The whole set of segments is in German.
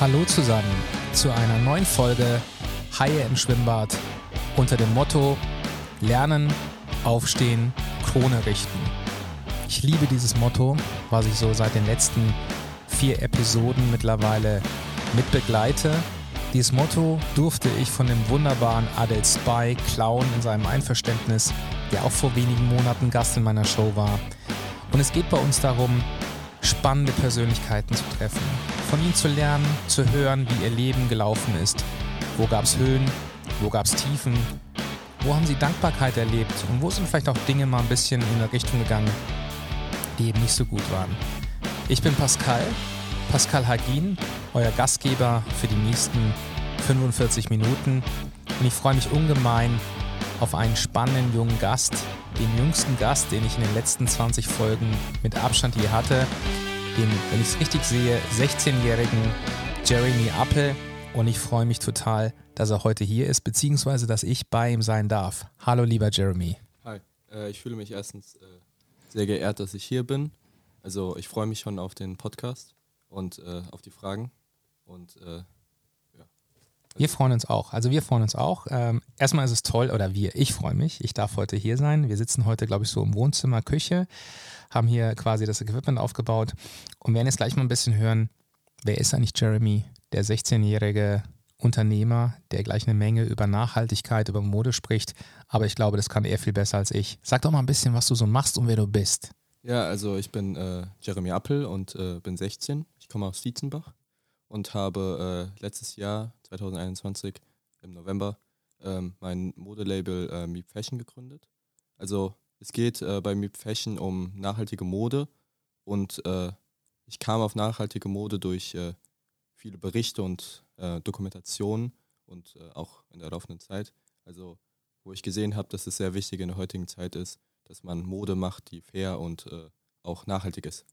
Hallo zusammen zu einer neuen Folge Haie im Schwimmbad unter dem Motto Lernen, Aufstehen, Krone richten. Ich liebe dieses Motto, was ich so seit den letzten vier Episoden mittlerweile mitbegleite. Dieses Motto durfte ich von dem wunderbaren Adel Spy klauen in seinem Einverständnis, der auch vor wenigen Monaten Gast in meiner Show war. Und es geht bei uns darum, spannende Persönlichkeiten zu treffen, von ihnen zu lernen, zu hören, wie ihr Leben gelaufen ist. Wo gab es Höhen, wo gab es Tiefen, wo haben sie Dankbarkeit erlebt und wo sind vielleicht auch Dinge mal ein bisschen in eine Richtung gegangen, die eben nicht so gut waren. Ich bin Pascal, Pascal Hagin, euer Gastgeber für die nächsten 45 Minuten und ich freue mich ungemein auf einen spannenden jungen Gast, den jüngsten Gast, den ich in den letzten 20 Folgen mit Abstand je hatte, den, wenn ich es richtig sehe, 16-jährigen Jeremy Appel. Und ich freue mich total, dass er heute hier ist, beziehungsweise dass ich bei ihm sein darf. Hallo, lieber Jeremy. Hi, äh, ich fühle mich erstens äh, sehr geehrt, dass ich hier bin. Also ich freue mich schon auf den Podcast und äh, auf die Fragen. Und äh, wir freuen uns auch. Also wir freuen uns auch. Ähm, erstmal ist es toll, oder wir, ich freue mich. Ich darf heute hier sein. Wir sitzen heute, glaube ich, so im Wohnzimmer, Küche, haben hier quasi das Equipment aufgebaut und werden jetzt gleich mal ein bisschen hören, wer ist eigentlich Jeremy, der 16-jährige Unternehmer, der gleich eine Menge über Nachhaltigkeit, über Mode spricht. Aber ich glaube, das kann er viel besser als ich. Sag doch mal ein bisschen, was du so machst und wer du bist. Ja, also ich bin äh, Jeremy Appel und äh, bin 16. Ich komme aus Dietzenbach und habe äh, letztes Jahr, 2021, im November, ähm, mein Modelabel äh, Meep Fashion gegründet. Also es geht äh, bei Meep Fashion um nachhaltige Mode und äh, ich kam auf nachhaltige Mode durch äh, viele Berichte und äh, Dokumentationen und äh, auch in der laufenden Zeit. Also wo ich gesehen habe, dass es sehr wichtig in der heutigen Zeit ist, dass man Mode macht, die fair und auch nachhaltig ist.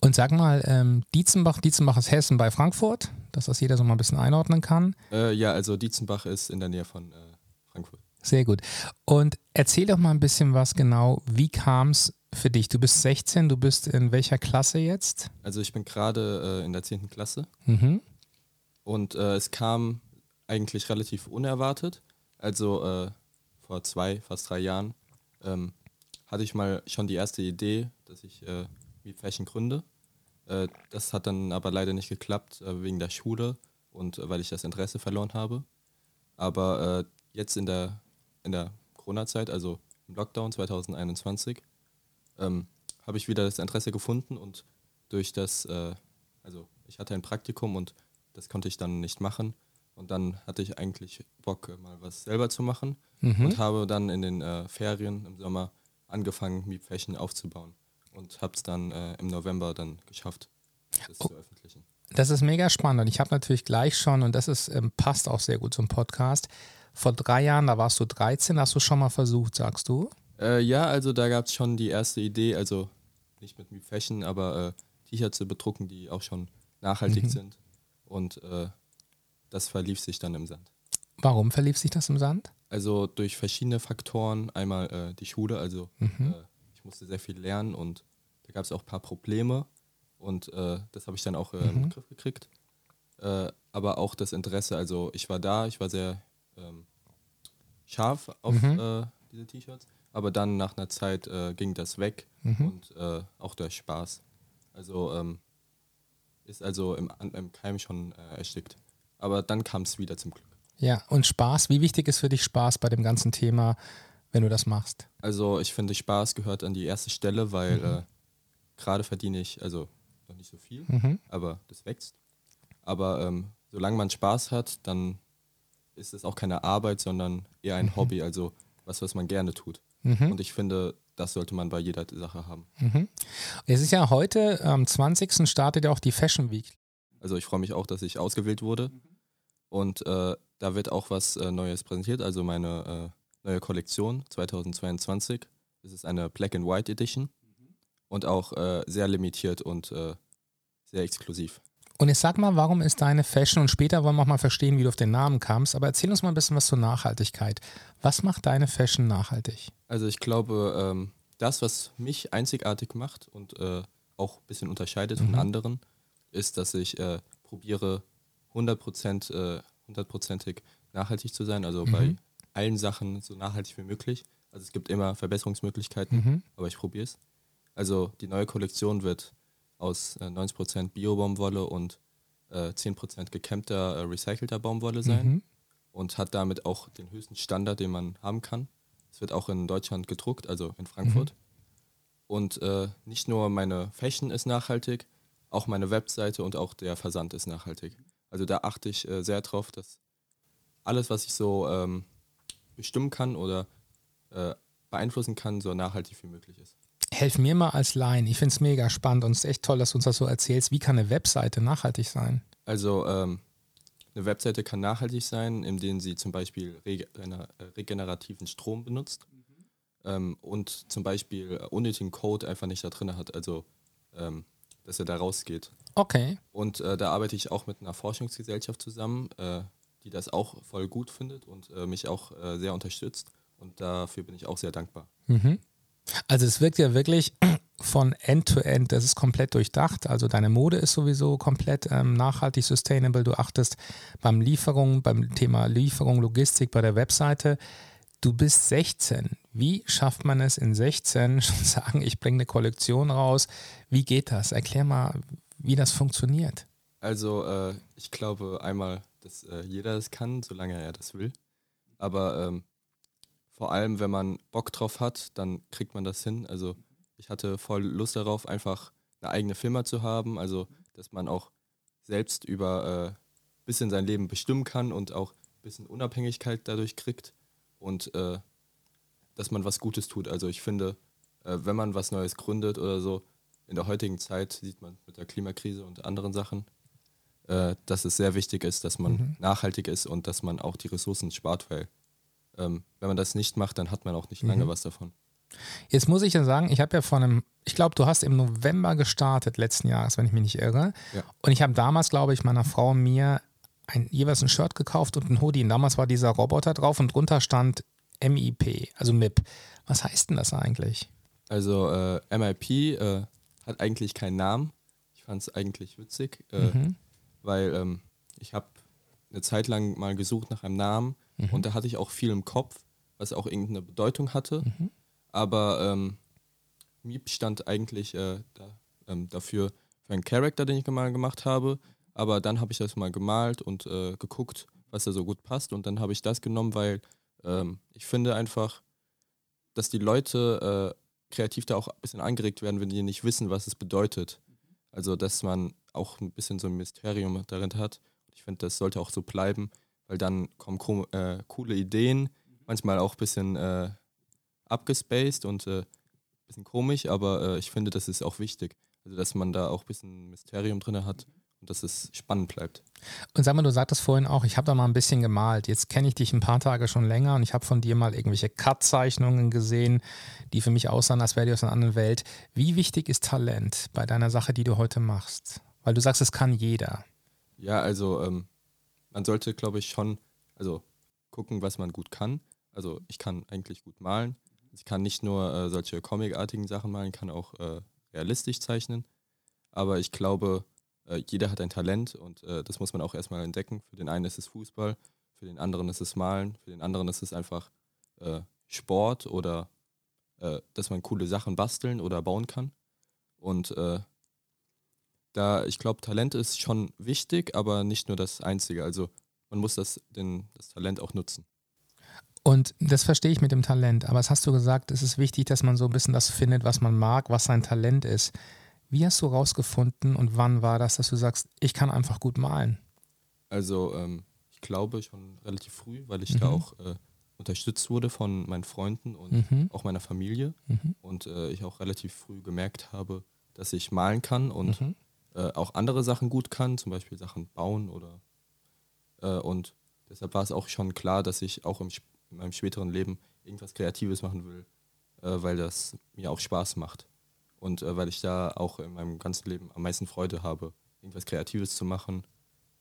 Und sag mal, ähm, Dietzenbach, Dietzenbach ist Hessen bei Frankfurt, dass das jeder so mal ein bisschen einordnen kann. Äh, ja, also Dietzenbach ist in der Nähe von äh, Frankfurt. Sehr gut. Und erzähl doch mal ein bisschen was genau, wie kam es für dich? Du bist 16, du bist in welcher Klasse jetzt? Also ich bin gerade äh, in der 10. Klasse. Mhm. Und äh, es kam eigentlich relativ unerwartet. Also äh, vor zwei, fast drei Jahren ähm, hatte ich mal schon die erste Idee, dass ich wie Fashion gründe. Äh, das hat dann aber leider nicht geklappt äh, wegen der Schule und äh, weil ich das Interesse verloren habe. Aber jetzt in der, in der Corona-Zeit, also im Lockdown 2021, ähm, habe ich wieder das Interesse gefunden und durch das, also ich hatte ein Praktikum und das konnte ich dann nicht machen. Und dann hatte ich eigentlich Bock, mal was selber zu machen mhm. und habe dann in den äh, Ferien im Sommer angefangen, Meep Fashion aufzubauen und habe es dann äh, im November dann geschafft, das oh. zu veröffentlichen. Das ist mega spannend und ich habe natürlich gleich schon, und das ist, ähm, passt auch sehr gut zum Podcast, vor drei Jahren, da warst du 13, hast du schon mal versucht, sagst du? Äh, ja, also da gab es schon die erste Idee, also nicht mit Fashion, aber äh, T-Shirts zu bedrucken, die auch schon nachhaltig mhm. sind. Und äh, das verlief sich dann im Sand. Warum verlief sich das im Sand? Also durch verschiedene Faktoren. Einmal äh, die Schule, also mhm. Ich musste sehr viel lernen und da gab es auch ein paar Probleme und äh, das habe ich dann auch äh, mhm. in den Griff gekriegt. Äh, aber auch das Interesse, also ich war da, ich war sehr ähm, scharf auf mhm. Äh, diese T-Shirts, aber dann nach einer Zeit äh, ging das weg mhm. und äh, auch der Spaß. Also ähm, ist also im, im Keim schon erstickt. Aber dann kam es wieder zum Glück. Ja, und Spaß, wie wichtig ist für dich Spaß bei dem ganzen Thema wenn du das machst? Also ich finde, Spaß gehört an die erste Stelle, weil mhm. äh, gerade verdiene ich, also noch nicht so viel, mhm. aber das wächst. Aber ähm, solange man Spaß hat, dann ist es auch keine Arbeit, sondern eher ein mhm. Hobby, also was, was man gerne tut. Mhm. Und ich finde, das sollte man bei jeder Sache haben. Mhm. Es ist ja heute, am 20. startet ja auch die Fashion Week. Also ich freue mich auch, dass ich ausgewählt wurde. Mhm. Und äh, da wird auch was äh, Neues präsentiert, also meine äh, neue Kollektion 2022. Es ist eine Black and White Edition mhm. und auch äh, sehr limitiert und äh, sehr exklusiv. Und ich sag mal, warum ist deine Fashion und später wollen wir auch mal verstehen, wie du auf den Namen kamst, aber erzähl uns mal ein bisschen was zur Nachhaltigkeit. Was macht deine Fashion nachhaltig? Also ich glaube, ähm, das, was mich einzigartig macht und äh, auch ein bisschen unterscheidet mhm. von anderen, ist, dass ich äh, probiere 100%, äh, hundertprozentig nachhaltig zu sein, also Mhm. bei allen Sachen so nachhaltig wie möglich. Also es gibt immer Verbesserungsmöglichkeiten, Mhm. aber ich probiere es. Also die neue Kollektion wird aus äh, 90% Bio-Baumwolle und äh, 10% gekämmter, äh, recycelter Baumwolle sein Mhm. und hat damit auch den höchsten Standard, den man haben kann. Es wird auch in Deutschland gedruckt, also in Frankfurt. Und äh, nicht nur meine Fashion ist nachhaltig, auch meine Webseite und auch der Versand ist nachhaltig. Also da achte ich äh, sehr drauf, dass alles, was ich so ähm, bestimmen kann oder äh, beeinflussen kann, so nachhaltig wie möglich ist. Helf mir mal als Laien. Ich finde es mega spannend und es ist echt toll, dass du uns das so erzählst. Wie kann eine Webseite nachhaltig sein? Also ähm, eine Webseite kann nachhaltig sein, indem sie zum Beispiel regener äh, regenerativen Strom benutzt ähm, und zum Beispiel unnötigen Code einfach nicht da drin hat, also ähm, dass er da rausgeht. Okay. Und äh, da arbeite ich auch mit einer Forschungsgesellschaft zusammen, äh, die das auch voll gut findet und äh, mich auch äh, sehr unterstützt. Und dafür bin ich auch sehr dankbar. Mhm. Also es wirkt ja wirklich von End to End, das ist komplett durchdacht. Also deine Mode ist sowieso komplett ähm, nachhaltig, sustainable. Du achtest beim Lieferung, beim Thema Lieferung, Logistik, bei der Webseite. Du bist 16. Wie schafft man es in 16 schon sagen, ich bringe eine Kollektion raus? Wie geht das? Erklär mal, wie das funktioniert. Also äh, ich glaube einmal, dass äh, jeder das kann, solange er das will. Aber ähm, vor allem, wenn man Bock drauf hat, dann kriegt man das hin. Also ich hatte voll Lust darauf, einfach eine eigene Firma zu haben. Also dass man auch selbst über ein äh, bisschen sein Leben bestimmen kann und auch ein bisschen Unabhängigkeit dadurch kriegt und äh, dass man was Gutes tut. Also ich finde, äh, wenn man was Neues gründet oder so, in der heutigen Zeit sieht man mit der Klimakrise und anderen Sachen, äh, dass es sehr wichtig ist, dass man Mhm. nachhaltig ist und dass man auch die Ressourcen spart, weil ähm, wenn man das nicht macht, dann hat man auch nicht lange Mhm. was davon. Jetzt muss ich ja sagen, ich habe ja vor einem, ich glaube, du hast im November gestartet letzten Jahres, wenn ich mich nicht irre. Ja. Und ich habe damals, glaube ich, meiner Frau mir ein, jeweils ein Shirt gekauft und ein Hoodie. Und damals war dieser Roboter drauf und drunter stand MIP, also MIP. Was heißt denn das eigentlich? Also äh, MIP äh, hat eigentlich keinen Namen. Ich fand es eigentlich witzig, äh, Mhm. Weil ähm, ich habe eine Zeit lang mal gesucht nach einem Namen Mhm. und da hatte ich auch viel im Kopf, was auch irgendeine Bedeutung hatte. Mhm. Aber ähm, Miep stand eigentlich äh, da, ähm, dafür für einen Charakter, den ich mal gemacht habe. Aber dann habe ich das mal gemalt und äh, geguckt, was da so gut passt. Und dann habe ich das genommen, weil ähm, ich finde einfach, dass die Leute äh, kreativ da auch ein bisschen angeregt werden, wenn die nicht wissen, was es bedeutet. Also, dass man auch ein bisschen so ein Mysterium darin hat. Ich finde, das sollte auch so bleiben, weil dann kommen ko- äh, coole Ideen, manchmal auch ein bisschen äh, abgespaced und äh, ein bisschen komisch, aber äh, ich finde, das ist auch wichtig. Also, dass man da auch ein bisschen Mysterium drin hat und dass es spannend bleibt. Und sag mal, du sagtest vorhin auch, ich habe da mal ein bisschen gemalt. Jetzt kenne ich dich ein paar Tage schon länger und ich habe von dir mal irgendwelche Cut-Zeichnungen gesehen, die für mich aussahen, als wäre die aus einer anderen Welt. Wie wichtig ist Talent bei deiner Sache, die du heute machst? Weil du sagst, es kann jeder. Ja, also ähm, man sollte, glaube ich, schon also gucken, was man gut kann. Also ich kann eigentlich gut malen. Ich kann nicht nur äh, solche comicartigen Sachen malen, ich kann auch äh, realistisch zeichnen. Aber ich glaube, äh, jeder hat ein Talent und äh, das muss man auch erstmal entdecken. Für den einen ist es Fußball, für den anderen ist es Malen, für den anderen ist es einfach äh, Sport oder äh, dass man coole Sachen basteln oder bauen kann. Und da, ich glaube, Talent ist schon wichtig, aber nicht nur das Einzige. Also man muss das, den, das Talent auch nutzen. Und das verstehe ich mit dem Talent. Aber es hast du gesagt, es ist wichtig, dass man so ein bisschen das findet, was man mag, was sein Talent ist. Wie hast du rausgefunden und wann war das, dass du sagst, ich kann einfach gut malen? Also ähm, ich glaube schon relativ früh, weil ich da Mhm. auch äh, unterstützt wurde von meinen Freunden und Mhm. auch meiner Familie. Mhm. Und äh, ich auch relativ früh gemerkt habe, dass ich malen kann und Mhm. Äh, auch andere Sachen gut kann, zum Beispiel Sachen bauen oder äh, und deshalb war es auch schon klar, dass ich auch im, in meinem späteren Leben irgendwas Kreatives machen will, äh, weil das mir auch Spaß macht und äh, weil ich da auch in meinem ganzen Leben am meisten Freude habe, irgendwas Kreatives zu machen,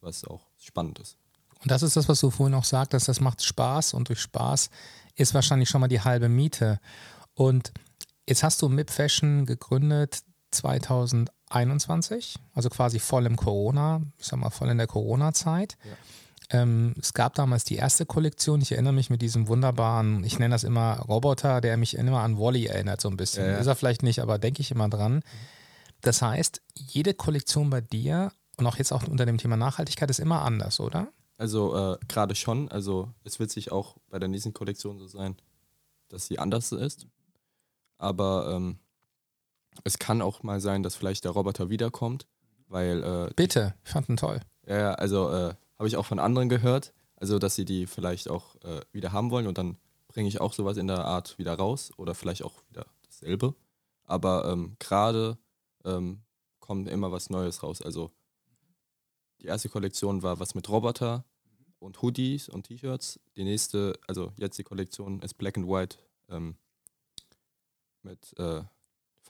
was auch spannend ist. Und das ist das, was du vorhin auch sagtest, das macht Spaß und durch Spaß ist wahrscheinlich schon mal die halbe Miete. Und jetzt hast du MIP Fashion gegründet 21, also quasi voll im Corona, ich sag mal voll in der Corona-Zeit. Ja. Ähm, es gab damals die erste Kollektion, ich erinnere mich mit diesem wunderbaren, ich nenne das immer Roboter, der mich immer an Wally erinnert so ein bisschen. Ja, ja. Ist er vielleicht nicht, aber denke ich immer dran. Das heißt, jede Kollektion bei dir und auch jetzt auch unter dem Thema Nachhaltigkeit ist immer anders, oder? Also äh, gerade schon. Also es wird sich auch bei der nächsten Kollektion so sein, dass sie anders ist. Aber ähm, es kann auch mal sein, dass vielleicht der Roboter wiederkommt, weil. Äh, Bitte, ich fand ihn toll. Ja, also äh, habe ich auch von anderen gehört, also dass sie die vielleicht auch äh, wieder haben wollen und dann bringe ich auch sowas in der Art wieder raus oder vielleicht auch wieder dasselbe. Aber ähm, gerade ähm, kommt immer was Neues raus. Also die erste Kollektion war was mit Roboter und Hoodies und T-Shirts. Die nächste, also jetzt die Kollektion ist Black and White ähm, mit äh,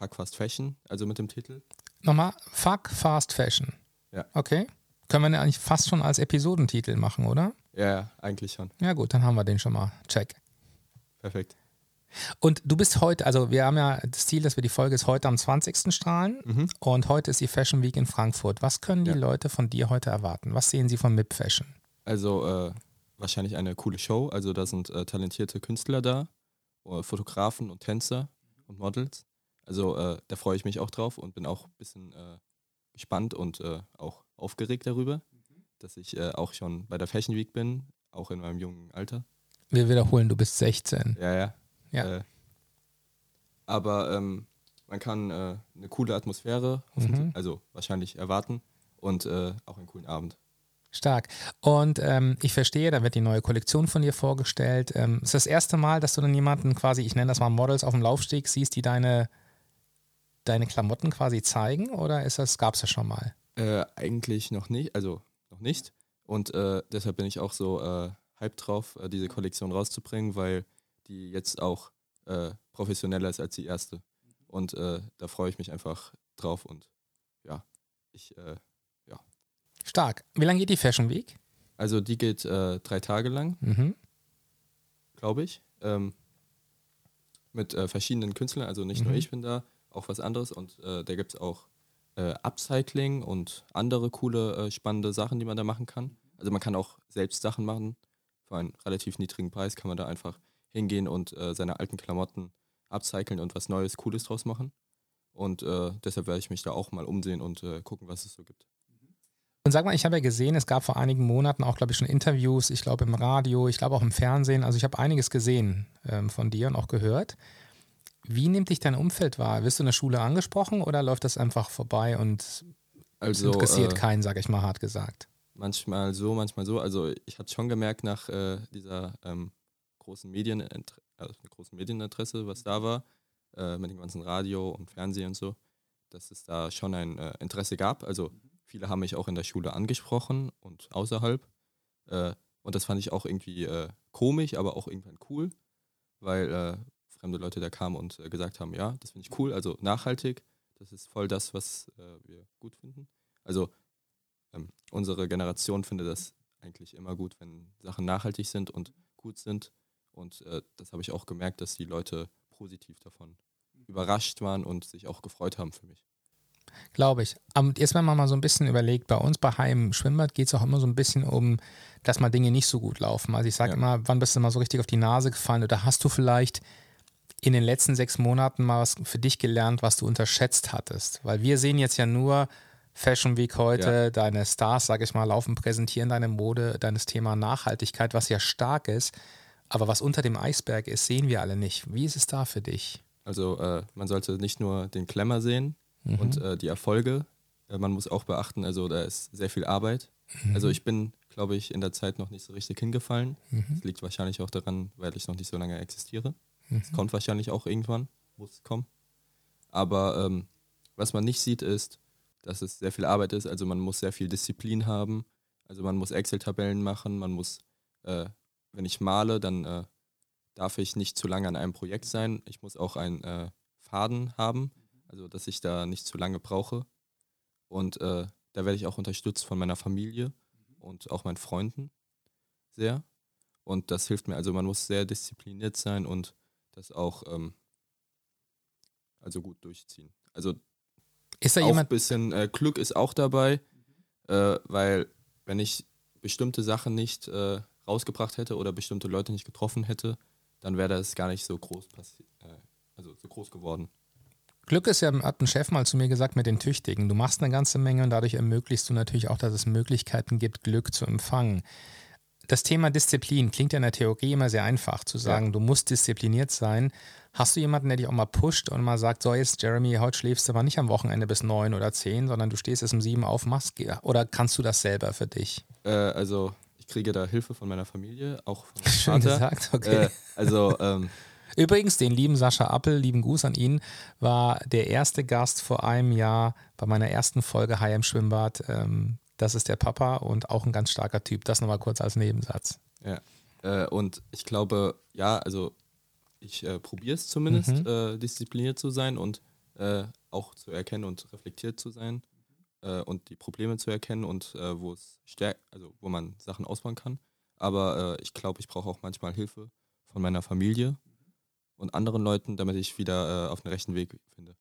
Fuck Fast Fashion, also mit dem Titel. Nochmal, Fuck Fast Fashion. Ja. Okay. Können wir den eigentlich fast schon als Episodentitel machen, oder? Ja, eigentlich schon. Ja, gut, dann haben wir den schon mal. Check. Perfekt. Und du bist heute, also wir haben ja das Ziel, dass wir die Folge ist heute am 20. strahlen mhm. und heute ist die Fashion Week in Frankfurt. Was können die ja. Leute von dir heute erwarten? Was sehen sie von MIP Fashion? Also äh, wahrscheinlich eine coole Show. Also da sind äh, talentierte Künstler da, äh, Fotografen und Tänzer und Models. Also äh, da freue ich mich auch drauf und bin auch ein bisschen äh, gespannt und äh, auch aufgeregt darüber, mhm. dass ich äh, auch schon bei der Fashion Week bin, auch in meinem jungen Alter. Wir wiederholen, du bist 16. Ja, ja. ja. Äh, aber ähm, man kann äh, eine coole Atmosphäre, mhm. also wahrscheinlich erwarten und auch einen coolen Abend. Stark. Und ähm, ich verstehe, da wird die neue Kollektion von dir vorgestellt. Ähm, ist das erste Mal, dass du dann jemanden quasi, ich nenne das mal Models auf dem Laufsteg, siehst, die deine deine Klamotten quasi zeigen oder ist das, gab es ja schon mal? Äh, eigentlich noch nicht, also noch nicht. Und äh, deshalb bin ich auch so äh, hyped drauf, äh, diese Kollektion rauszubringen, weil die jetzt auch äh, professioneller ist als die erste. Und äh, da freue ich mich einfach drauf und ja, ich, ja. Stark. Wie lange geht die Fashion Week? Also die geht drei Tage lang, mhm. glaube ich. Ähm, mit verschiedenen Künstlern, also nicht mhm. nur ich bin da, auch was anderes und äh, da gibt es auch äh, Upcycling und andere coole, äh, spannende Sachen, die man da machen kann. Also man kann auch selbst Sachen machen. Für einen relativ niedrigen Preis kann man da einfach hingehen und äh, seine alten Klamotten upcyclen und was Neues, Cooles draus machen. Und äh, deshalb werde ich mich da auch mal umsehen und äh, gucken, was es so gibt. Und sag mal, ich habe ja gesehen, es gab vor einigen Monaten auch, glaube ich, schon Interviews, ich glaube im Radio, ich glaube auch im Fernsehen. Also ich habe einiges gesehen ähm, von dir und auch gehört. Wie nimmt dich dein Umfeld wahr? Wirst du in der Schule angesprochen oder läuft das einfach vorbei und also, interessiert äh, keinen, sage ich mal hart gesagt? Manchmal so, manchmal so. Also ich hatte schon gemerkt nach äh, dieser ähm, großen, Medien, also großen Medieninteresse, was da war, äh, mit dem ganzen Radio und Fernsehen und so, dass es da schon ein äh, Interesse gab. Also viele haben mich auch in der Schule angesprochen und außerhalb. Äh, und das fand ich auch irgendwie äh, komisch, aber auch irgendwann cool, weil fremde Leute da kamen und äh, gesagt haben, ja, das finde ich cool, also nachhaltig, das ist voll das, was äh, wir gut finden. Also ähm, unsere Generation findet das eigentlich immer gut, wenn Sachen nachhaltig sind und gut sind. Und äh, das habe ich auch gemerkt, dass die Leute positiv davon überrascht waren und sich auch gefreut haben für mich. Glaube ich. Aber jetzt, wenn man mal so ein bisschen überlegt, bei uns bei Heim Schwimmbad geht es auch immer so ein bisschen um, dass mal Dinge nicht so gut laufen. Also ich sage ja. immer, wann bist du mal so richtig auf die Nase gefallen oder hast du vielleicht in den letzten sechs Monaten mal was für dich gelernt, was du unterschätzt hattest? Weil wir sehen jetzt ja nur Fashion Week heute, ja. deine Stars, sage ich mal, laufen, präsentieren deine Mode, deines Thema Nachhaltigkeit, was ja stark ist. Aber was unter dem Eisberg ist, sehen wir alle nicht. Wie ist es da für dich? Also äh, man sollte nicht nur den Klemmer sehen mhm. und äh, die Erfolge. Äh, man muss auch beachten, also da ist sehr viel Arbeit. Mhm. Also ich bin, glaube ich, in der Zeit noch nicht so richtig hingefallen. Mhm. Das liegt wahrscheinlich auch daran, weil ich noch nicht so lange existiere. Es mhm. kommt wahrscheinlich auch irgendwann, muss es kommen. Aber ähm, was man nicht sieht, ist, dass es sehr viel Arbeit ist. Also man muss sehr viel Disziplin haben. Also man muss Excel-Tabellen machen. Man muss, äh, wenn ich male, dann äh, darf ich nicht zu lange an einem Projekt sein. Ich muss auch einen äh, Faden haben, also dass ich da nicht zu lange brauche. Und äh, da werde ich auch unterstützt von meiner Familie und auch meinen Freunden sehr. Und das hilft mir. Also man muss sehr diszipliniert sein und das auch ähm, also gut durchziehen. Also Ist da auch jemand? ein bisschen äh, Glück ist auch dabei, äh, weil wenn ich bestimmte Sachen nicht äh, rausgebracht hätte oder bestimmte Leute nicht getroffen hätte, dann wäre das gar nicht so groß passiert, äh, also so groß geworden. Glück ist ja, hat ein Chef mal zu mir gesagt, mit den Tüchtigen. Du machst eine ganze Menge und dadurch ermöglichst du natürlich auch, dass es Möglichkeiten gibt, Glück zu empfangen. Das Thema Disziplin klingt ja in der Theorie immer sehr einfach, zu sagen, ja. du musst diszipliniert sein. Hast du jemanden, der dich auch mal pusht und mal sagt, so jetzt, Jeremy, heute schläfst du aber nicht am Wochenende bis neun oder zehn, sondern du stehst erst um sieben auf, machst, oder kannst du das selber für dich? Äh, also ich kriege da Hilfe von meiner Familie, auch von meinem Schön Vater. gesagt, okay. Äh, also ähm, Übrigens, den lieben Sascha Appel, lieben Gruß an ihn, war der erste Gast vor einem Jahr bei meiner ersten Folge High im Schwimmbad. Ähm, das ist der Papa und auch ein ganz starker Typ. Das nochmal kurz als Nebensatz. Ja. Äh, und ich glaube, ja, also ich äh, probiere es zumindest, mhm. äh, diszipliniert zu sein und äh, auch zu erkennen und reflektiert zu sein äh, und die Probleme zu erkennen und äh, wo es stärkt, also wo man Sachen ausbauen kann. Aber ich glaube, ich brauche auch manchmal Hilfe von meiner Familie und anderen Leuten, damit ich wieder auf den rechten Weg finde.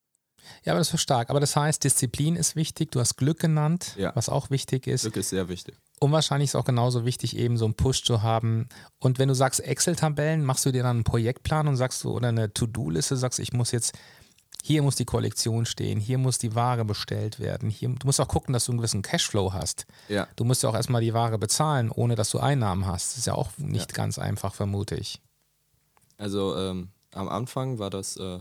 Ja, aber das ist stark. Aber das heißt, Disziplin ist wichtig. Du hast Glück genannt, ja. was auch wichtig ist. Glück ist sehr wichtig. Und wahrscheinlich ist auch genauso wichtig, eben so einen Push zu haben. Und wenn du sagst Excel-Tabellen, machst du dir dann einen Projektplan und sagst du, oder eine To-Do-Liste, sagst, ich muss jetzt, hier muss die Kollektion stehen, hier muss die Ware bestellt werden. Hier, du musst auch gucken, dass du einen gewissen Cashflow hast. Ja. Du musst ja auch erstmal die Ware bezahlen, ohne dass du Einnahmen hast. Das ist ja auch nicht ja. ganz einfach, vermute ich. Also ähm, am Anfang war das, äh,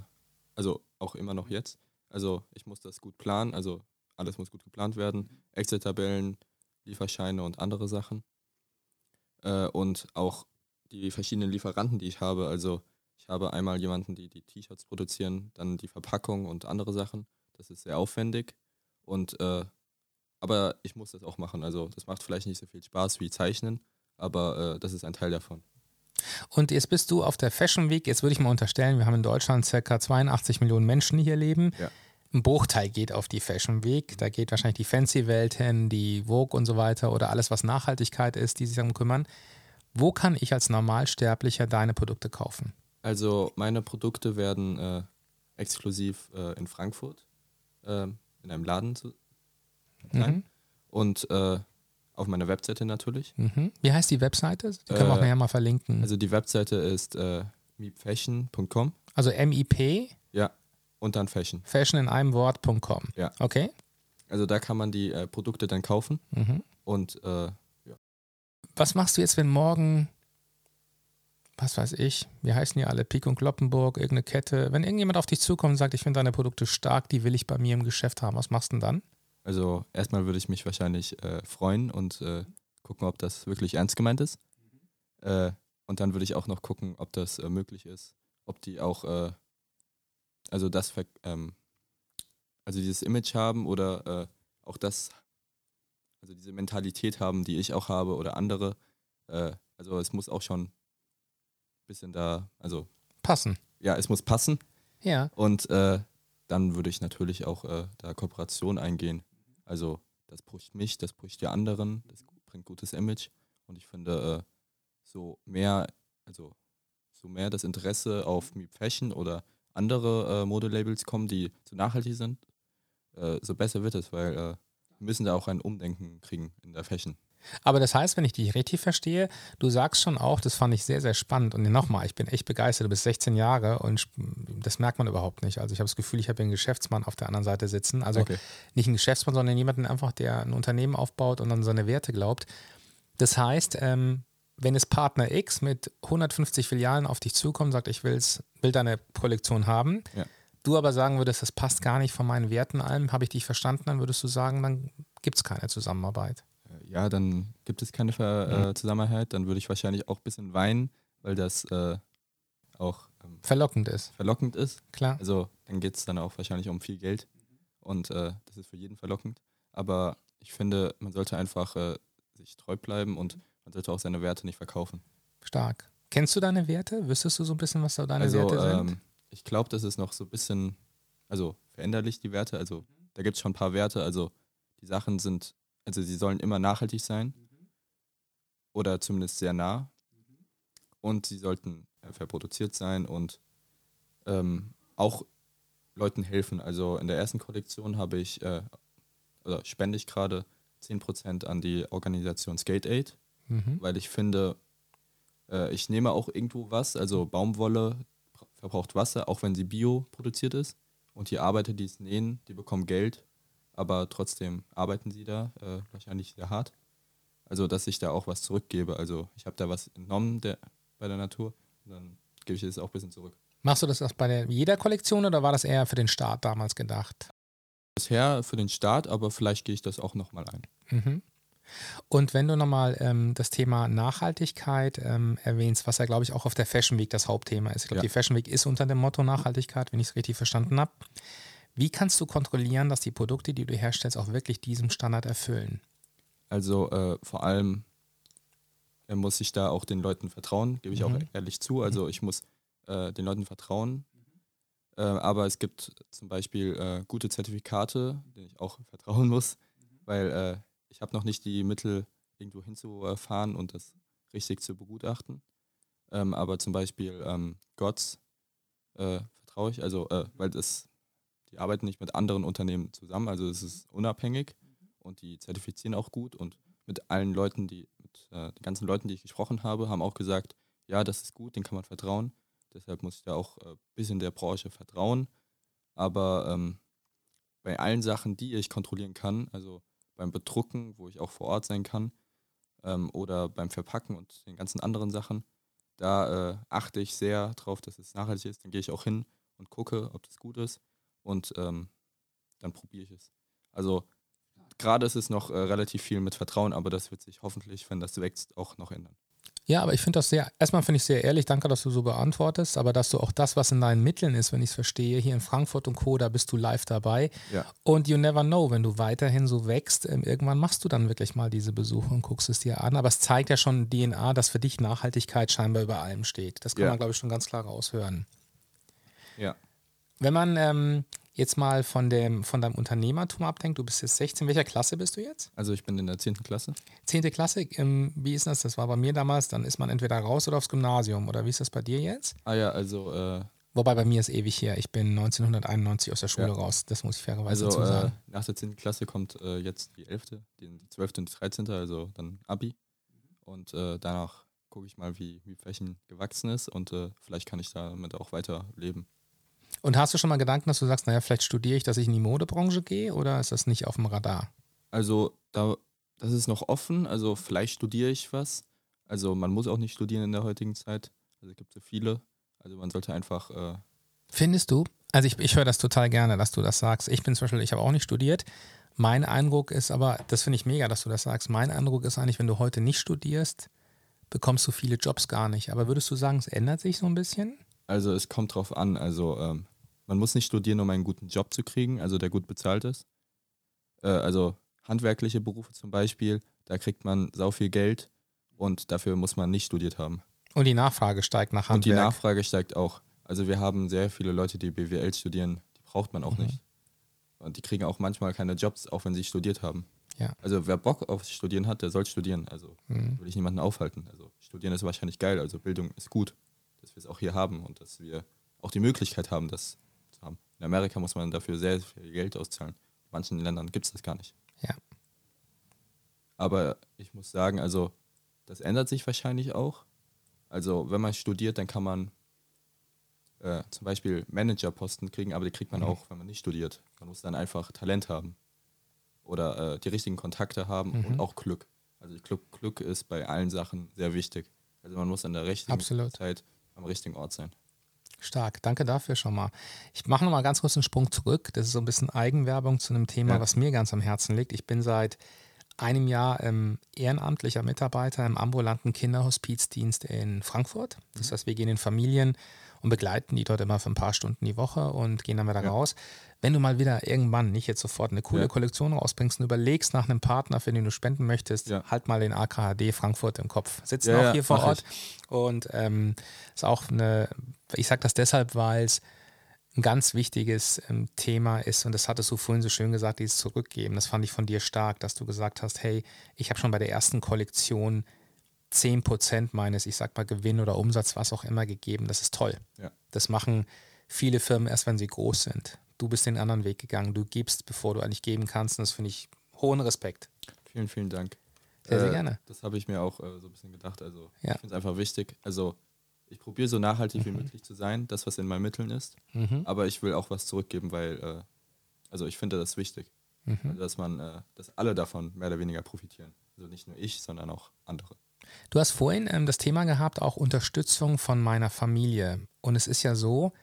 also auch immer noch jetzt, also ich muss das gut planen, also alles muss gut geplant werden. Excel-Tabellen, Lieferscheine und andere Sachen. Äh, und auch die verschiedenen Lieferanten, die ich habe. Also ich habe einmal jemanden, die die T-Shirts produzieren, dann die Verpackung und andere Sachen. Das ist sehr aufwendig. Und äh, aber ich muss das auch machen. Also das macht vielleicht nicht so viel Spaß wie Zeichnen, aber äh, das ist ein Teil davon. Und jetzt bist du auf der Fashion Week. Jetzt würde ich mal unterstellen, wir haben in Deutschland ca. 82 Millionen Menschen hier leben. Ja. Ein Bruchteil geht auf die Fashion Week. Da geht wahrscheinlich die Fancy-Welt hin, die Vogue und so weiter oder alles, was Nachhaltigkeit ist, die sich darum kümmern. Wo kann ich als Normalsterblicher deine Produkte kaufen? Also meine Produkte werden äh, exklusiv äh, in Frankfurt äh, in einem Laden zu sein. Mhm. Und äh, auf meiner Webseite natürlich. Mhm. Wie heißt die Webseite? Die können wir auch äh, nachher mal verlinken. Also die Webseite ist äh, meepfashion.com. Also M-I-P? Ja, und dann Fashion. Fashion in einem Wort.com. Ja. Okay. Also da kann man die äh, Produkte dann kaufen. Mhm. Und äh, ja. Was machst du jetzt, wenn morgen, was weiß ich, wie heißen die alle, Pik und Kloppenburg, irgendeine Kette, wenn irgendjemand auf dich zukommt und sagt, ich finde deine Produkte stark, die will ich bei mir im Geschäft haben, was machst du denn dann? Also erstmal würde ich mich wahrscheinlich äh, freuen und äh, gucken, ob das wirklich ernst gemeint ist. Mhm. und dann würde ich auch noch gucken, ob das äh, möglich ist, ob die auch, äh, also das, ähm, also dieses Image haben oder auch das, also diese Mentalität haben, die ich auch habe oder andere. also es muss auch schon ein bisschen da, also passen. Ja, es muss passen. Ja. Und dann würde ich natürlich auch da Kooperation eingehen also das pusht mich, das pusht die anderen, das bringt gutes Image. Und ich finde, äh, so mehr, also so mehr das Interesse auf Meep Fashion oder andere äh, Modelabels kommen, die zu nachhaltig sind, äh, so besser wird es, weil äh, wir müssen da auch ein Umdenken kriegen in der Fashion. Aber das heißt, wenn ich dich richtig verstehe, du sagst schon auch, das fand ich sehr, sehr spannend. Und nochmal, ich bin echt begeistert. Du bist 16 Jahre und das merkt man überhaupt nicht. Also ich habe das Gefühl, ich habe einen Geschäftsmann auf der anderen Seite sitzen. Also okay. nicht einen Geschäftsmann, sondern jemanden einfach, der ein Unternehmen aufbaut und an seine Werte glaubt. Das heißt, ähm, wenn es Partner X mit 150 Filialen auf dich zukommt sagt, ich will's, will deine Kollektion haben, ja. du aber sagen würdest, das passt gar nicht von meinen Werten allem, habe ich dich verstanden, dann würdest du sagen, dann gibt es keine Zusammenarbeit ja, dann gibt es keine Ver äh, Zusammenhalt, dann würde ich wahrscheinlich auch ein bisschen weinen, weil das äh, auch ähm, verlockend ist. Verlockend ist. Klar. Also dann geht es dann auch wahrscheinlich um viel Geld und äh, das ist für jeden verlockend. Aber ich finde, man sollte einfach äh, sich treu bleiben und man sollte auch seine Werte nicht verkaufen. Stark. Kennst du deine Werte? Wüsstest du so ein bisschen, was da deine also, Werte sind? Ähm, ich glaube, das ist noch so ein bisschen, also veränderlich, die Werte. Also da gibt es schon ein paar Werte. Also die Sachen sind also sie sollen immer nachhaltig sein mhm. oder zumindest sehr nah. Mhm. Und sie sollten äh, verproduziert sein und ähm, auch Leuten helfen. Also in der ersten Kollektion habe ich äh, oder spende ich gerade 10% an die Organisation Skate Aid, mhm. weil ich finde, äh, ich nehme auch irgendwo was, also Baumwolle verbraucht Wasser, auch wenn sie bio produziert ist. Und die Arbeiter, die es nähen, die bekommen Geld, aber trotzdem arbeiten sie da äh, wahrscheinlich sehr hart. Also, dass ich da auch was zurückgebe. Also, ich habe da was entnommen der, bei der Natur dann gebe ich es auch ein bisschen zurück. Machst du das bei der, jeder Kollektion oder war das eher für den Start damals gedacht? Bisher für den Start, aber vielleicht gehe ich das auch nochmal ein. Mhm. Und wenn du nochmal ähm, das Thema Nachhaltigkeit ähm, erwähnst, was ja, glaube ich, auch auf der Fashion Week das Hauptthema ist. Ich glaube, ja. die Fashion Week ist unter dem Motto Nachhaltigkeit, wenn ich es richtig verstanden habe. Wie kannst du kontrollieren, dass die Produkte, die du herstellst, auch wirklich diesem Standard erfüllen? Also äh, vor allem äh, muss ich da auch den Leuten vertrauen, gebe ich mhm. auch ehrlich zu. Also ich muss äh, den Leuten vertrauen. Äh, aber es gibt zum Beispiel äh, gute Zertifikate, denen ich auch vertrauen muss, weil äh, ich habe noch nicht die Mittel, irgendwo hinzufahren und das richtig zu begutachten. Ähm, aber zum Beispiel ähm, GOTS vertraue ich, also weil das, die arbeiten nicht mit anderen Unternehmen zusammen, also es ist unabhängig und die zertifizieren auch gut und mit allen Leuten, die, mit äh, den ganzen Leuten, die ich gesprochen habe, haben auch gesagt, ja, das ist gut, den kann man vertrauen. Deshalb muss ich da auch ein äh, bisschen der Branche vertrauen. Aber ähm, bei allen Sachen, die ich kontrollieren kann, also beim Bedrucken, wo ich auch vor Ort sein kann, ähm, oder beim Verpacken und den ganzen anderen Sachen, da äh, achte ich sehr drauf, dass es nachhaltig ist. Dann gehe ich auch hin und gucke, ob das gut ist und ähm, dann probiere ich es. Also gerade ist es noch äh, relativ viel mit Vertrauen, aber das wird sich hoffentlich, wenn das wächst, auch noch ändern. Ja, aber ich finde das sehr, erstmal finde ich sehr ehrlich, danke, dass du so beantwortest, aber dass du auch das, was in deinen Mitteln ist, wenn ich es verstehe, hier in Frankfurt und Co., da bist du live dabei. Ja. Und you never know, wenn du weiterhin so wächst, ähm, irgendwann machst du dann wirklich mal diese Besuche und guckst es dir an. Aber es zeigt ja schon DNA, dass für dich Nachhaltigkeit scheinbar über allem steht. Das kann ja. man, glaube ich, schon ganz klar raushören. Ja. Wenn man ähm, jetzt mal von, dem, von deinem Unternehmertum abdenkt, du bist jetzt 16, welcher Klasse bist du jetzt? Also ich bin in der 10. Klasse. 10. Klasse, ähm, wie ist das? Das war bei mir damals, dann ist man entweder raus oder aufs Gymnasium, oder wie ist das bei dir jetzt? Ah ja, also... Äh Wobei bei mir ist ewig her, ich bin 1991 aus der Schule ja. raus, das muss ich fairerweise also, dazu sagen. Äh, nach der 10. Klasse kommt äh, jetzt die 11., die, die 12. und die 13., also dann Abi. Und äh, danach gucke ich mal, wie, wie Flächen gewachsen ist und äh, vielleicht kann ich damit auch weiter leben. Und hast du schon mal Gedanken, dass du sagst, naja, vielleicht studiere ich, dass ich in die Modebranche gehe oder ist das nicht auf dem Radar? Also, da, das ist noch offen. Also, vielleicht studiere ich was. Also, man muss auch nicht studieren in der heutigen Zeit. Also, es gibt so viele. Also, man sollte einfach. Äh Findest du? Also, ich, ich höre das total gerne, dass du das sagst. Ich bin zum Beispiel, ich habe auch nicht studiert. Mein Eindruck ist aber, das finde ich mega, dass du das sagst. Mein Eindruck ist eigentlich, wenn du heute nicht studierst, bekommst du viele Jobs gar nicht. Aber würdest du sagen, es ändert sich so ein bisschen? Also es kommt drauf an. Also ähm, man muss nicht studieren, um einen guten Job zu kriegen, also der gut bezahlt ist. Äh, also handwerkliche Berufe zum Beispiel, da kriegt man sau viel Geld und dafür muss man nicht studiert haben. Und die Nachfrage steigt nach Handwerk. Und die Nachfrage steigt auch. Also wir haben sehr viele Leute, die BWL studieren, die braucht man auch mhm. nicht. Und die kriegen auch manchmal keine Jobs, auch wenn sie studiert haben. Ja. Also wer Bock auf Studieren hat, der soll studieren. Also mhm. will ich niemanden aufhalten. Also studieren ist wahrscheinlich geil, also Bildung ist gut dass wir es auch hier haben und dass wir auch die Möglichkeit haben, das zu haben. In Amerika muss man dafür sehr viel Geld auszahlen. In manchen Ländern gibt es das gar nicht. Ja. Aber ich muss sagen, also das ändert sich wahrscheinlich auch. Also wenn man studiert, dann kann man äh, zum Beispiel Managerposten kriegen, aber die kriegt man mhm. auch, wenn man nicht studiert. Man muss dann einfach Talent haben oder äh, die richtigen Kontakte haben mhm. und auch Glück. Also Glück, Glück ist bei allen Sachen sehr wichtig. Also man muss an der richtigen Absolut. Zeit am richtigen Ort sein. Stark, danke dafür schon mal. Ich mache noch mal ganz kurz einen Sprung zurück. Das ist so ein bisschen Eigenwerbung zu einem Thema, ja. was mir ganz am Herzen liegt. Ich bin seit einem Jahr ähm, ehrenamtlicher Mitarbeiter im ambulanten Kinderhospizdienst in Frankfurt. Das mhm. heißt, wir gehen in Familien und begleiten die dort immer für ein paar Stunden die Woche und gehen dann wieder ja. raus. Wenn du mal wieder irgendwann, nicht jetzt sofort, eine coole ja. Kollektion rausbringst und überlegst nach einem Partner, für den du spenden möchtest, ja. halt mal den AKHD Frankfurt im Kopf. Sitzen auch hier vor Ort. Ich. Und ähm, ist auch eine, ich sage das deshalb, weil es ein ganz wichtiges ähm, Thema ist und das hattest du vorhin so schön gesagt, dieses Zurückgeben. Das fand ich von dir stark, dass du gesagt hast, hey, ich habe schon bei der ersten Kollektion 10% meines, ich sag mal, Gewinn oder Umsatz, was auch immer gegeben. Das ist toll. Ja. Das machen viele Firmen erst, wenn sie groß sind. du bist den anderen Weg gegangen. Du gibst, bevor du eigentlich geben kannst. Und das finde ich hohen Respekt. Vielen, vielen Dank. Sehr, sehr äh, gerne. Das habe ich mir auch äh, so ein bisschen gedacht. Also ja. ich finde es einfach wichtig. Also ich probiere so nachhaltig mhm. wie möglich zu sein, das, was in meinen Mitteln ist. Mhm. Aber ich will auch was zurückgeben, weil, äh, also ich finde das wichtig. Mhm. Dass man, äh, dass alle davon mehr oder weniger profitieren. Also nicht nur ich, sondern auch andere. Du hast vorhin ähm, das Thema gehabt, auch Unterstützung von meiner Familie. Und es ist ja so,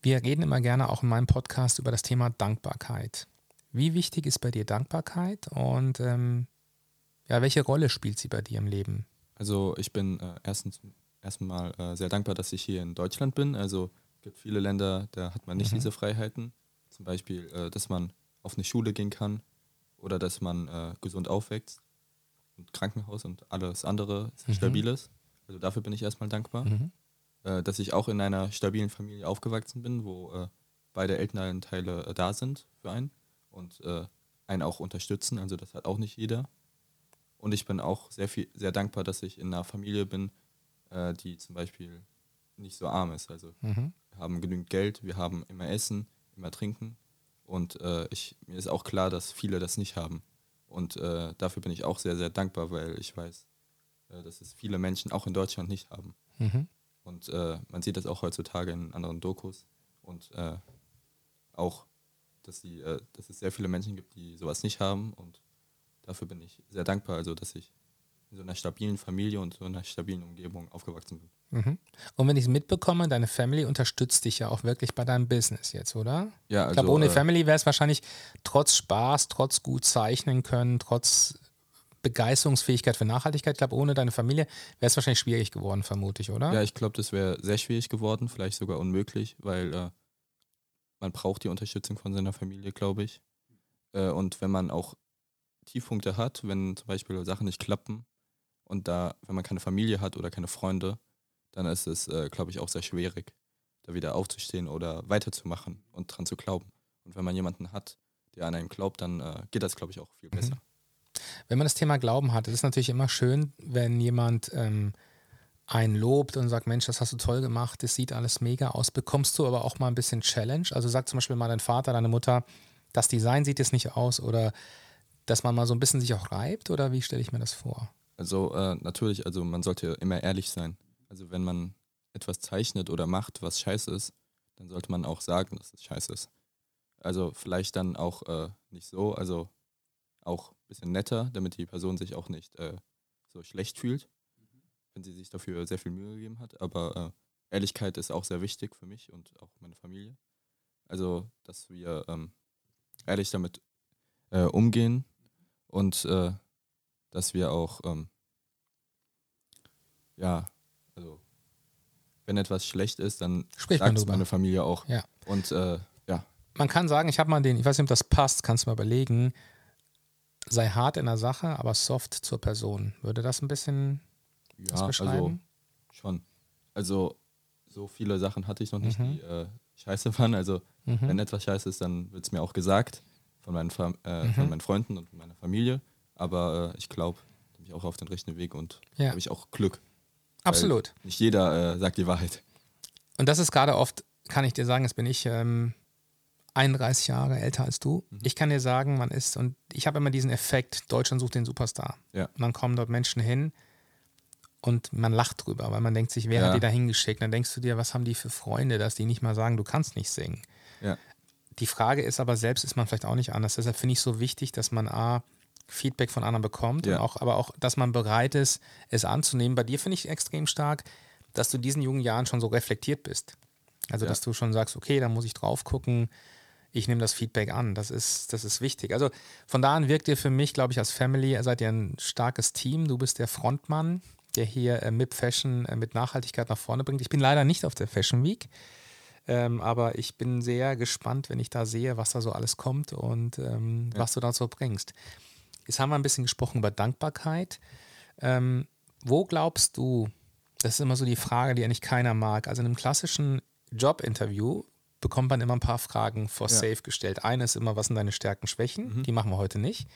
wir reden immer gerne auch in meinem Podcast über das Thema Dankbarkeit. Wie wichtig ist bei dir Dankbarkeit und ähm, ja, welche Rolle spielt sie bei dir im Leben? Also ich bin äh, erstens erstmal äh, sehr dankbar, dass ich hier in Deutschland bin. Also es gibt viele Länder, da hat man nicht mhm. diese Freiheiten. Zum Beispiel, äh, dass man auf eine Schule gehen kann oder dass man äh, gesund aufwächst und Krankenhaus und alles andere mhm. stabil ist. Also dafür bin ich erstmal dankbar. Mhm. Äh, dass ich auch in einer stabilen Familie aufgewachsen bin, wo äh, beide Elternteile da sind für einen und einen auch unterstützen. Also das hat auch nicht jeder. Und ich bin auch sehr viel, sehr dankbar, dass ich in einer Familie bin, äh, die zum Beispiel nicht so arm ist. Also mhm. wir haben genügend Geld, wir haben immer Essen, immer Trinken. Und äh, ich, mir ist auch klar, dass viele das nicht haben. Und äh, dafür bin ich auch sehr, sehr dankbar, weil ich weiß, äh, dass es viele Menschen auch in Deutschland nicht haben. Mhm. Und äh, man sieht das auch heutzutage in anderen Dokus. Und äh, auch, dass, die, dass es sehr viele Menschen gibt, die sowas nicht haben. Und dafür bin ich sehr dankbar, also dass ich in so einer stabilen Familie und so einer stabilen Umgebung aufgewachsen bin. Mhm. Und wenn ich es mitbekomme, deine Family unterstützt dich ja auch wirklich bei deinem Business jetzt, oder? Ja, also, ich glaube, ohne äh, Family wäre es wahrscheinlich trotz Spaß, trotz gut zeichnen können, trotz Begeisterungsfähigkeit für Nachhaltigkeit, ich glaube, ohne deine Familie wäre es wahrscheinlich schwierig geworden, vermute ich, oder? Ja, ich glaube, das wäre sehr schwierig geworden, vielleicht sogar unmöglich, weil äh, man braucht die Unterstützung von seiner Familie, glaube ich. Äh, und wenn man auch Tiefpunkte hat, wenn zum Beispiel Sachen nicht klappen, und da, wenn man keine Familie hat oder keine Freunde, dann ist es, äh, glaube ich, auch sehr schwierig, da wieder aufzustehen oder weiterzumachen und dran zu glauben. Und wenn man jemanden hat, der an einem glaubt, dann äh, geht das, glaube ich, auch viel besser. Mhm. Wenn man das Thema Glauben hat, ist es natürlich immer schön, wenn jemand ähm, einen lobt und sagt, Mensch, das hast du toll gemacht, das sieht alles mega aus. Bekommst du aber auch mal ein bisschen Challenge? Also sag zum Beispiel mal dein Vater, deine Mutter, das Design sieht jetzt nicht aus oder dass man mal so ein bisschen sich auch reibt oder wie stelle ich mir das vor? Also äh, natürlich, also man sollte immer ehrlich sein. Also wenn man etwas zeichnet oder macht, was scheiße ist, dann sollte man auch sagen, dass es scheiße ist. Also vielleicht dann auch äh, nicht so, also auch ein bisschen netter, damit die Person sich auch nicht äh, so schlecht fühlt, wenn sie sich dafür sehr viel Mühe gegeben hat. Aber äh, Ehrlichkeit ist auch sehr wichtig für mich und auch meine Familie. Also, dass wir ähm, ehrlich damit äh, umgehen und äh, dass wir auch, ähm, ja, also wenn etwas schlecht ist, dann Sprich sagt meine Familie auch. Ja. Und äh, ja. Man kann sagen, ich habe mal den, ich weiß nicht, ob das passt, kannst du mal überlegen, sei hart in der Sache, aber soft zur Person. Würde das ein bisschen ja, was beschreiben? Also schon. Also so viele Sachen hatte ich noch nicht, mhm. die äh, scheiße waren. Also mhm. wenn etwas scheiße ist, dann wird es mir auch gesagt von meinen, äh, mhm. von meinen Freunden und meiner Familie. Aber äh, ich glaube, bin ich auch auf den richtigen Weg und ja. habe ich auch Glück. Absolut. Nicht jeder äh, sagt die Wahrheit. Und das ist gerade oft, kann ich dir sagen, jetzt bin ich ähm, 31 Jahre älter als du. Mhm. Ich kann dir sagen, man ist, und ich habe immer diesen Effekt, Deutschland sucht den Superstar. Ja. Und dann kommen dort Menschen hin und man lacht drüber, weil man denkt sich, wer ja. hat die da hingeschickt? Dann denkst du dir, was haben die für Freunde, dass die nicht mal sagen, du kannst nicht singen. Ja. Die Frage ist aber, selbst ist man vielleicht auch nicht anders. Deshalb finde ich es so wichtig, dass man A, Feedback von anderen bekommt ja. auch, aber auch, dass man bereit ist, es anzunehmen. Bei dir finde ich extrem stark, dass du in diesen jungen Jahren schon so reflektiert bist. Also, ja. dass du schon sagst, okay, da muss ich drauf gucken, ich nehme das Feedback an. Das ist, das ist wichtig. Also von da an wirkt ihr für mich, glaube ich, als Family, seid ihr ein starkes Team. Du bist der Frontmann, der hier äh, MIP Fashion äh, mit Nachhaltigkeit nach vorne bringt. Ich bin leider nicht auf der Fashion Week. Ähm, aber ich bin sehr gespannt, wenn ich da sehe, was da so alles kommt und ähm, ja. was du dazu bringst. Jetzt haben wir ein bisschen gesprochen über Dankbarkeit. Ähm, wo glaubst du, das ist immer so die Frage, die eigentlich keiner mag. Also in einem klassischen Jobinterview bekommt man immer ein paar Fragen vor ja. Safe gestellt. Eine ist immer, was sind deine Stärken, Schwächen? Mhm. Die machen wir heute nicht.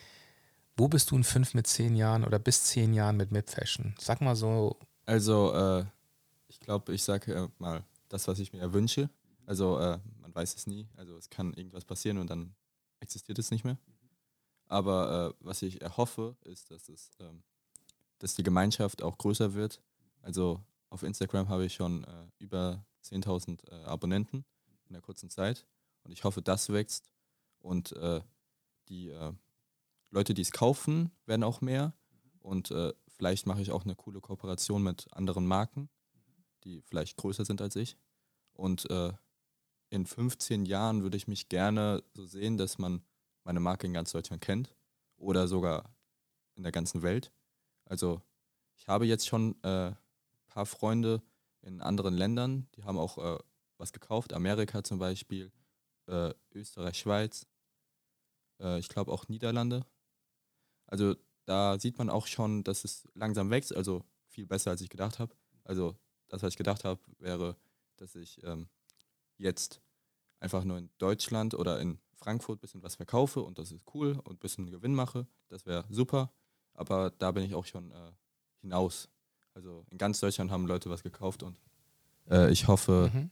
Wo bist du in fünf mit zehn Jahren oder bis zehn Jahren mit Mip Fashion? Sag mal so. Also, äh, ich glaube, ich sage äh, mal das, was ich mir wünsche. Also, äh, man man weiß es nie. Also es kann irgendwas passieren und dann existiert es nicht mehr. Aber äh, was ich erhoffe, ist, dass es, ähm, dass die Gemeinschaft auch größer wird. Also auf Instagram habe ich schon äh, über 10.000 äh, Abonnenten in der kurzen Zeit. Und ich hoffe, das wächst. Und äh, die äh, Leute, die es kaufen, werden auch mehr. Und äh, vielleicht mache ich auch eine coole Kooperation mit anderen Marken, die vielleicht größer sind als ich. Und in 15 Jahren würde ich mich gerne so sehen, dass man meine Marke in ganz Deutschland kennt oder sogar in der ganzen Welt. Also ich habe jetzt schon ein äh, paar Freunde in anderen Ländern, die haben auch äh, was gekauft, Amerika zum Beispiel, äh, Österreich, Schweiz, äh, ich glaube auch Niederlande. Also da sieht man auch schon, dass es langsam wächst, also viel besser als ich gedacht habe. Also das, was ich gedacht habe, wäre, dass ich ähm, jetzt einfach nur in Deutschland oder in Frankfurt ein bisschen was verkaufe und das ist cool und ein bisschen Gewinn mache, das wäre super. Aber da bin ich auch schon äh, hinaus. Also in ganz Deutschland haben Leute was gekauft und äh, ich hoffe, mhm.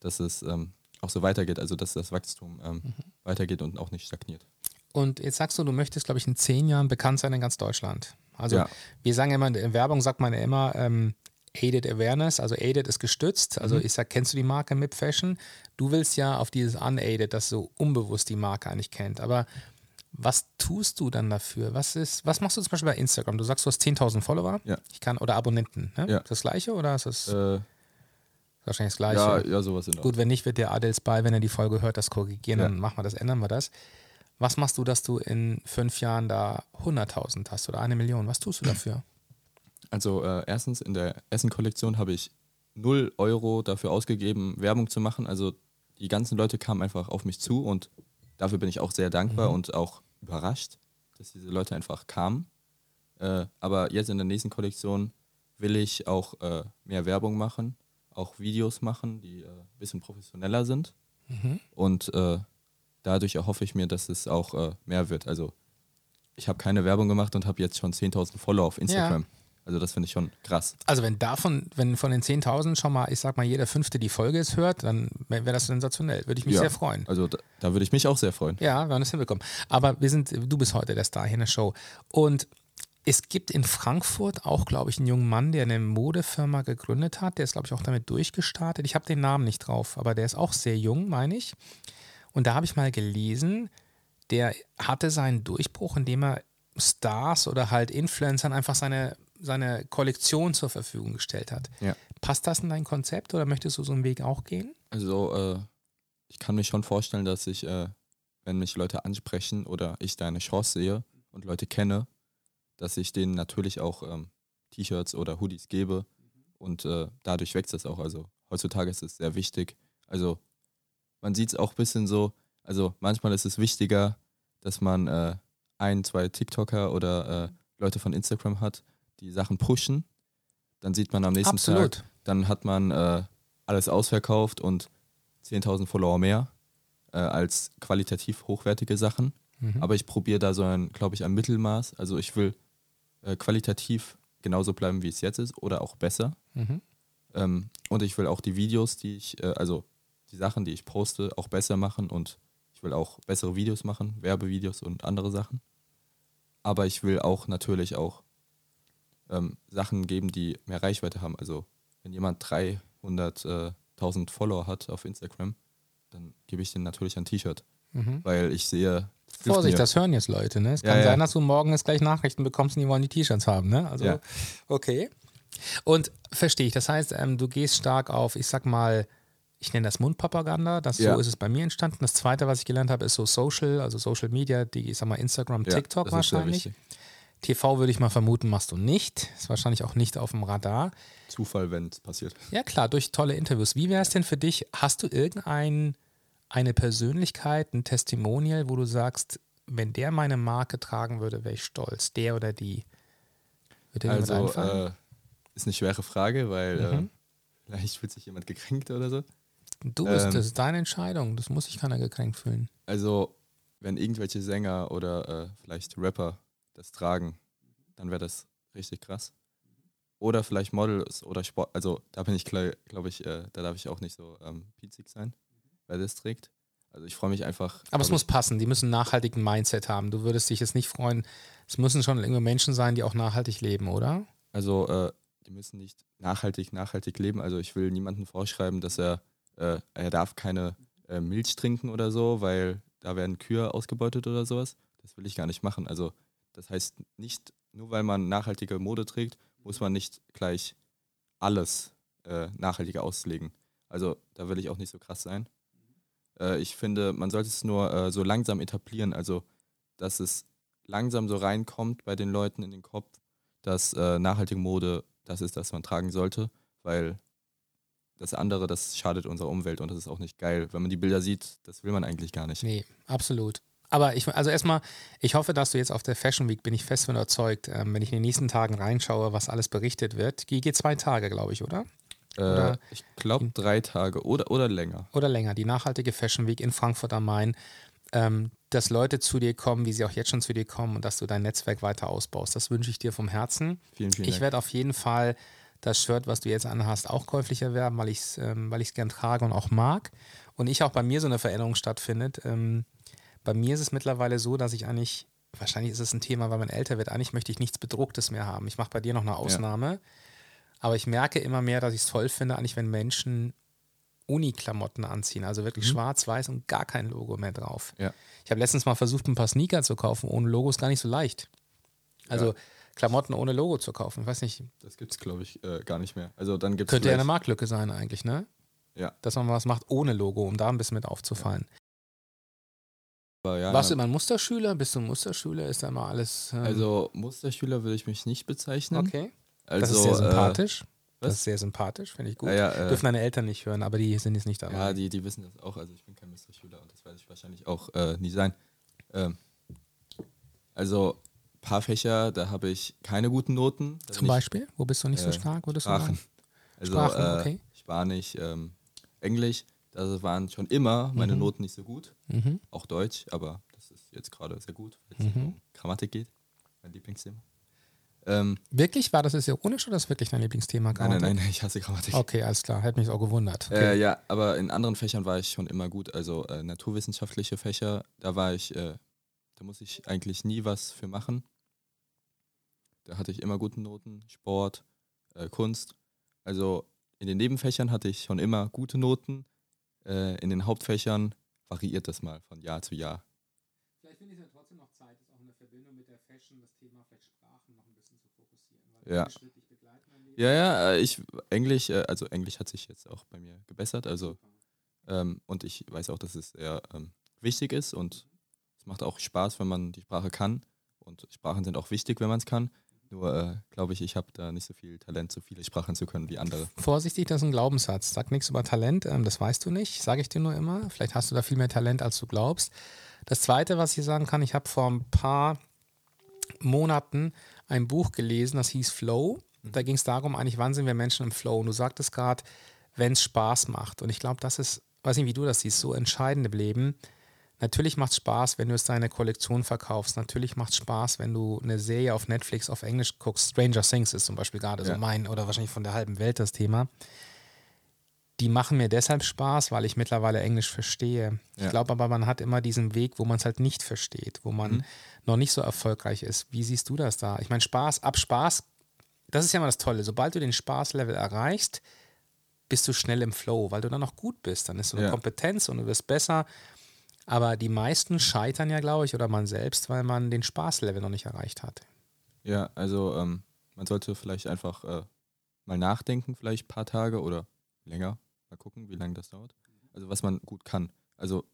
dass es ähm, auch so weitergeht, also dass das Wachstum ähm, mhm. weitergeht und auch nicht stagniert. Und jetzt sagst du, du möchtest, glaube ich, in zehn Jahren bekannt sein in ganz Deutschland. Also ja. wir sagen immer, in Werbung sagt man ja immer, ähm, Aided Awareness, also Aided ist gestützt. Also mhm. ich sag, kennst du die Marke MIP Fashion? Du willst ja auf dieses Unaided, das so unbewusst die Marke eigentlich kennt. Aber was tust du dann dafür? Was ist, was machst du zum Beispiel bei Instagram? Du sagst, du hast 10.000 Follower. Ja. Ich kann, oder Abonnenten. Ne? Ja. Ist das gleiche oder ist das äh, wahrscheinlich das gleiche? Ja, ja sowas in Gut, wenn nicht, wird der Adels bei, wenn er die Folge hört, das korrigieren, ja. dann machen wir das, ändern wir das. Was machst du, dass du in fünf Jahren da 100.000 hast oder eine Million? Was tust du dafür? Also äh, erstens, in der Essen-Kollektion habe ich 0 Euro dafür ausgegeben, Werbung zu machen. Also die ganzen Leute kamen einfach auf mich zu und dafür bin ich auch sehr dankbar mhm. und auch überrascht, dass diese Leute einfach kamen. Äh, aber jetzt in der nächsten Kollektion will ich auch äh, mehr Werbung machen, auch Videos machen, die ein äh, bisschen professioneller sind. Mhm. Und äh, dadurch erhoffe ich mir, dass es auch äh, mehr wird. Also ich habe keine Werbung gemacht und habe jetzt schon 10.000 Follower auf Instagram. Ja. Also das finde ich schon krass. Also wenn davon, wenn von den 10.000 schon mal, ich sag mal, jeder Fünfte die Folge ist hört, dann wäre das sensationell. Würde ich mich ja, sehr freuen. Also da, da, würde ich mich auch sehr freuen. Ja, wir haben das hinbekommen. Aber wir sind, du bist heute der Star hier in der Show. Und es gibt in Frankfurt auch, glaube ich, einen jungen Mann, der eine Modefirma gegründet hat. Der ist, glaube ich, auch damit durchgestartet. Ich habe den Namen nicht drauf, aber der ist auch sehr jung, meine ich. Und da habe ich mal gelesen, der hatte seinen Durchbruch, indem er Stars oder halt Influencern einfach seine seine Kollektion zur Verfügung gestellt hat. Ja. Passt das in dein Konzept oder möchtest du so einen Weg auch gehen? Also, äh, ich kann mir schon vorstellen, dass ich, äh, wenn mich Leute ansprechen oder ich da eine Chance sehe und Leute kenne, dass ich denen natürlich auch ähm, T-Shirts oder Hoodies gebe und äh, dadurch wächst das auch. Also, heutzutage ist es sehr wichtig. Also, man sieht es auch ein bisschen so, also manchmal ist es wichtiger, dass man äh, ein, zwei TikToker oder äh, Leute von Instagram hat, die Sachen pushen. Dann sieht man am nächsten Absolut. Tag, dann hat man äh, alles ausverkauft und 10.000 Follower mehr äh, als qualitativ hochwertige Sachen. Mhm. Aber ich probiere da so ein, glaube ich, ein Mittelmaß. Also ich will äh, qualitativ genauso bleiben, wie es jetzt ist oder auch besser. Mhm. Ähm, und ich will auch die Videos, die ich, äh, also die Sachen, die ich poste, auch besser machen und ich will auch bessere Videos machen, Werbevideos und andere Sachen. Aber ich will auch natürlich auch ähm, Sachen geben, die mehr Reichweite haben. Also wenn jemand 300.000 äh, Follower hat auf Instagram, dann gebe ich denen natürlich ein T-Shirt. Mhm. Weil ich sehe. Vorsicht, das hören jetzt Leute. Ne? Es kann ja, sein, dass du morgen jetzt gleich Nachrichten bekommst und die wollen die T-Shirts haben. Ne? Also, ja. okay. Und verstehe ich. Das heißt, ähm, du gehst stark auf, ich sag mal, ich nenne das Mundpropaganda. Das, So ist es bei mir entstanden. Das zweite, was ich gelernt habe, ist so Social, also Social Media, die, ich sag mal, Instagram, TikTok wahrscheinlich. TV würde ich mal vermuten, machst du nicht. Ist wahrscheinlich auch nicht auf dem Radar. Zufall, wenn es passiert. Ja, klar, durch tolle Interviews. Wie wäre es denn für dich? Hast du irgendeine Persönlichkeit, ein Testimonial, wo du sagst, wenn der meine Marke tragen würde, wäre ich stolz, der oder die? Würde dir also, äh, ist eine schwere Frage, weil mhm. äh, vielleicht fühlt sich jemand gekränkt oder so. Du bist, ähm, das ist deine Entscheidung, das muss sich keiner gekränkt fühlen. Also, wenn irgendwelche Sänger oder äh, vielleicht Rapper das tragen, dann wäre das richtig krass. Oder vielleicht Models oder Sport, also da bin ich, glaube ich, äh, da darf ich auch nicht so ähm, pizig sein, beides trägt. Also ich freue mich einfach. Aber es muss passen, die müssen einen nachhaltigen Mindset haben. Du würdest dich jetzt nicht freuen, es müssen schon irgendwie Menschen sein, die auch nachhaltig leben, oder? Also äh, die müssen nicht nachhaltig, nachhaltig leben. Also ich will niemandem vorschreiben, dass er, äh, er darf keine äh, Milch trinken oder so, weil da werden Kühe ausgebeutet oder sowas. Das will ich gar nicht machen. Also das heißt nicht, nur weil man nachhaltige Mode trägt, muss man nicht gleich alles äh, nachhaltiger auslegen. Also da will ich auch nicht so krass sein. Äh, ich finde, man sollte es nur äh, so langsam etablieren, also dass es langsam so reinkommt bei den Leuten in den Kopf, dass äh, nachhaltige Mode das ist, das man tragen sollte, weil das andere, das schadet unserer Umwelt und das ist auch nicht geil. Wenn man die Bilder sieht, das will man eigentlich gar nicht. Nee, absolut. Aber ich, also erstmal, ich hoffe, dass du jetzt auf der Fashion Week, bin ich fest von überzeugt, ähm, wenn ich in den nächsten Tagen reinschaue, was alles berichtet wird. Die geht zwei Tage, glaube ich, oder? Äh, oder ich glaube drei Tage oder, oder länger. Oder länger. Die nachhaltige Fashion Week in Frankfurt am Main. Ähm, dass Leute zu dir kommen, wie sie auch jetzt schon zu dir kommen und dass du dein Netzwerk weiter ausbaust. Das wünsche ich dir vom Herzen. Vielen, vielen ich werde auf jeden Fall das Shirt, was du jetzt anhast, auch käuflich erwerben, weil ich es ähm, gern trage und auch mag. Und ich auch bei mir so eine Veränderung stattfindet. Ähm, bei mir ist es mittlerweile so, dass ich eigentlich, wahrscheinlich ist es ein Thema, weil man älter wird, eigentlich möchte ich nichts Bedrucktes mehr haben. Ich mache bei dir noch eine Ausnahme. Ja. Aber ich merke immer mehr, dass ich es toll finde, eigentlich, wenn Menschen Uni-Klamotten anziehen, also wirklich mhm. schwarz-weiß und gar kein Logo mehr drauf. Ja. Ich habe letztens mal versucht, ein paar Sneaker zu kaufen. Ohne Logo ist gar nicht so leicht. Also ja. Klamotten ohne Logo zu kaufen, ich weiß nicht. Das gibt es, glaube ich, äh, gar nicht mehr. Also dann gibt's Könnte ja eine Marktlücke sein eigentlich, ne? Ja. Dass man was macht ohne Logo, um da ein bisschen mit aufzufallen. Aber ja, Warst du immer ein Musterschüler? Bist du ein Musterschüler? Ist da immer alles. Ähm also Musterschüler würde ich mich nicht bezeichnen. Okay. Also, das ist sehr äh, sympathisch. Äh, das ist sehr sympathisch, finde ich gut. Ja, ja, äh, Dürfen deine Eltern nicht hören, aber die sind jetzt nicht dabei. Ja, die, die wissen das auch. Also ich bin kein Musterschüler und das werde ich wahrscheinlich auch äh, nie sein. Ähm, also ein paar Fächer, da habe ich keine guten Noten. Zum Beispiel? Wo bist du nicht so äh, stark? Sprachen. Also, Sprachen, okay. Spanisch, ähm, Englisch, da waren schon immer meine mhm. Noten nicht so gut. Mhm. Auch Deutsch, aber das ist jetzt gerade sehr gut, wenn es mhm. um Grammatik geht. Mein Lieblingsthema. Ähm, wirklich? War das jetzt ironisch oder ist das wirklich dein Lieblingsthema? Grammatik? Nein, nein, nein, ich hasse Grammatik. Okay, alles klar. Hätte mich auch gewundert. Okay. Äh, ja, aber in anderen Fächern war ich schon immer gut. Also äh, naturwissenschaftliche Fächer, da war ich, äh, da muss ich eigentlich nie was für machen. Da hatte ich immer gute Noten. Sport, äh, Kunst. Also in den Nebenfächern hatte ich schon immer gute Noten. Äh, in den Hauptfächern variiert das mal von Jahr zu Jahr. Vielleicht finde ich es ja trotzdem noch Zeit, das auch in der Verbindung mit der Fashion, das Thema vielleicht Sprachen noch ein bisschen zu fokussieren. ja. Ja, ja, äh, ich, Englisch, äh, also Englisch hat sich jetzt auch bei mir gebessert, also ähm, und ich weiß auch, dass es sehr ähm, wichtig ist und es macht auch Spaß, wenn man die Sprache kann und Sprachen sind auch wichtig, wenn man es kann. Nur äh, glaube ich, ich habe da nicht so viel Talent, so viele Sprachen zu können wie andere. Vorsichtig, das ist ein Glaubenssatz. Sag nichts über Talent, ähm, das weißt du nicht, sage ich dir nur immer. Vielleicht hast du da viel mehr Talent, als du glaubst. Das Zweite, was ich sagen kann, ich habe vor ein paar Monaten ein Buch gelesen, das hieß Flow. Mhm. Da ging es darum, eigentlich, wann sind wir Menschen im Flow? Und du sagtest gerade, wenn es Spaß macht. Und ich glaube, das ist, weiß nicht, wie du das siehst, so entscheidend im Leben. Natürlich macht es Spaß, wenn du es deine Kollektion verkaufst. Natürlich macht es Spaß, wenn du eine Serie auf Netflix auf Englisch guckst. Stranger Things ist zum Beispiel gerade ja. so mein oder wahrscheinlich von der halben Welt das Thema die machen mir deshalb Spaß, weil ich mittlerweile Englisch verstehe. Ja. Ich glaube aber, man hat immer diesen Weg, wo man es halt nicht versteht, wo man mhm. noch nicht so erfolgreich ist. Wie siehst du das da? Ich meine, Spaß, ab Spaß, das ist ja immer das Tolle. Sobald du den Spaßlevel erreichst, bist du schnell im Flow, weil du dann auch gut bist. Dann ist so eine ja. Kompetenz und du wirst besser. Aber die meisten scheitern ja, glaube ich, oder man selbst, weil man den Spaßlevel noch nicht erreicht hat. Ja, also ähm, man sollte vielleicht einfach äh, mal nachdenken, vielleicht ein paar Tage oder länger, Mal gucken, wie lange das dauert. Also was man gut kann. Also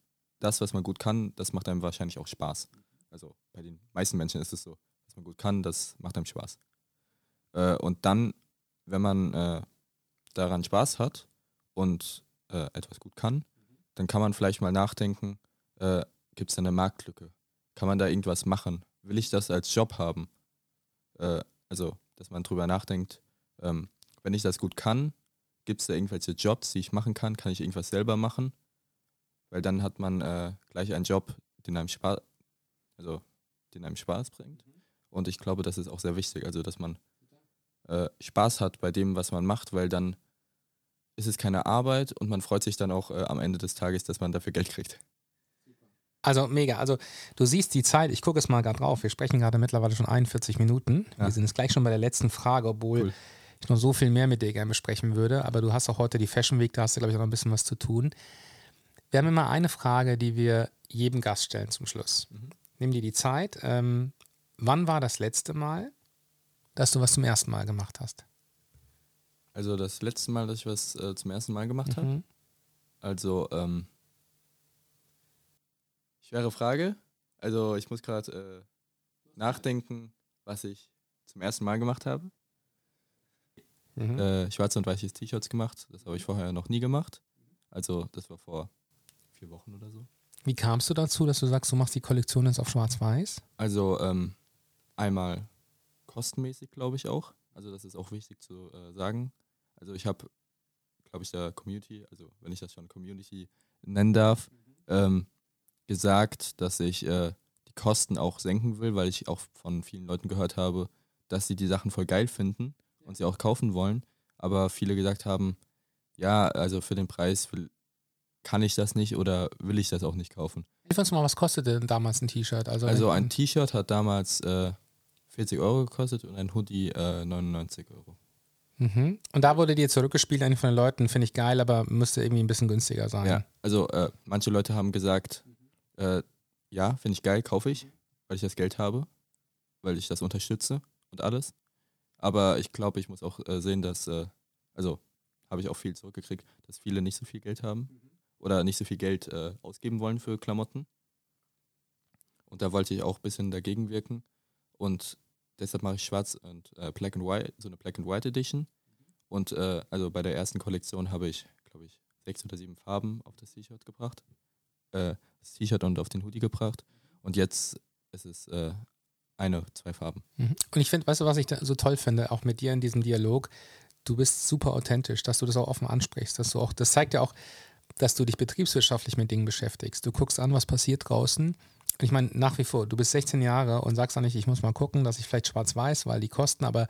das, was man gut kann, das macht einem wahrscheinlich auch Spaß. Also bei den meisten Menschen ist es so, was man gut kann, das macht einem Spaß. Äh, und dann, wenn man äh, daran Spaß hat und äh, etwas gut kann, dann kann man vielleicht mal nachdenken, äh, gibt es da eine Marktlücke? Kann man da irgendwas machen? Will ich das als Job haben? Äh, also, dass man drüber nachdenkt, ähm, wenn ich das gut kann, Gibt es da irgendwelche Jobs, die ich machen kann? Kann ich irgendwas selber machen? Weil dann hat man äh, gleich einen Job, den einem Spaß, also den einem Spaß bringt. Mhm. Und ich glaube, das ist auch sehr wichtig, also dass man äh, Spaß hat bei dem, was man macht, weil dann ist es keine Arbeit und man freut sich dann auch äh, am Ende des Tages, dass man dafür Geld kriegt. Also mega. Also du siehst die Zeit, ich gucke es mal gerade drauf. Wir sprechen gerade mittlerweile schon 41 Minuten. Ja. Wir sind jetzt gleich schon bei der letzten Frage, obwohl cool. ich noch so viel mehr mit dir gerne besprechen würde. Aber du hast auch heute die Fashion Week, da hast du, glaube ich, auch noch ein bisschen was zu tun. Wir haben immer eine Frage, die wir jedem Gast stellen zum Schluss. Mhm. Nimm dir die Zeit. Ähm, wann war das letzte Mal, dass du was zum ersten Mal gemacht hast? Also das letzte Mal, dass ich was äh, zum ersten Mal gemacht mhm. habe. Also ähm, schwere Frage. Also ich muss gerade äh, nachdenken, was ich zum ersten Mal gemacht habe. Mhm. Äh, schwarze und weißes T-Shirts gemacht. Das habe ich vorher noch nie gemacht. Also das war vor vier Wochen oder so. Wie kamst du dazu, dass du sagst, du machst die Kollektion jetzt auf Schwarz-Weiß? Also ähm, einmal kostenmäßig, glaube ich auch. Also das ist auch wichtig zu äh, sagen. Also ich habe, glaube ich, der Community, also wenn ich das schon Community nennen darf, mhm. ähm, gesagt, dass ich äh, die Kosten auch senken will, weil ich auch von vielen Leuten gehört habe, dass sie die Sachen voll geil finden und sie auch kaufen wollen. Aber viele gesagt haben, ja, also für den Preis will, kann ich das nicht oder will ich das auch nicht kaufen. Hilf uns mal, was kostete denn damals ein T-Shirt? Also, also ein T-Shirt hat damals äh, 40 Euro gekostet und ein Hoodie äh, 99 Euro. Mhm. Und da wurde dir zurückgespielt, eine von den Leuten, finde ich geil, aber müsste irgendwie ein bisschen günstiger sein. Ja, also äh, manche Leute haben gesagt, äh, ja, finde ich geil, kaufe ich, weil ich das Geld habe, weil ich das unterstütze und alles. Aber ich glaube, ich muss auch äh, sehen, dass, äh, also habe ich auch viel zurückgekriegt, dass viele nicht so viel Geld haben oder nicht so viel Geld äh, ausgeben wollen für Klamotten. Und da wollte ich auch ein bisschen dagegen wirken. Und deshalb mache ich schwarz und äh, Black and White, so eine Black and White Edition. Und äh, also bei der ersten Kollektion habe ich, glaube ich, sechs oder sieben Farben auf das T-Shirt gebracht. Äh, das T-Shirt und auf den Hoodie gebracht. Und jetzt ist es äh, eine, zwei Farben. Mhm. Und ich finde, weißt du, was ich so toll finde, auch mit dir in diesem Dialog, du bist super authentisch, dass du das auch offen ansprichst, dass du auch, das zeigt ja auch, dass du dich betriebswirtschaftlich mit Dingen beschäftigst. Du guckst an, was passiert draußen ich meine, nach wie vor, du bist 16 Jahre und sagst auch nicht, ich muss mal gucken, dass ich vielleicht schwarz-weiß, weil die kosten, aber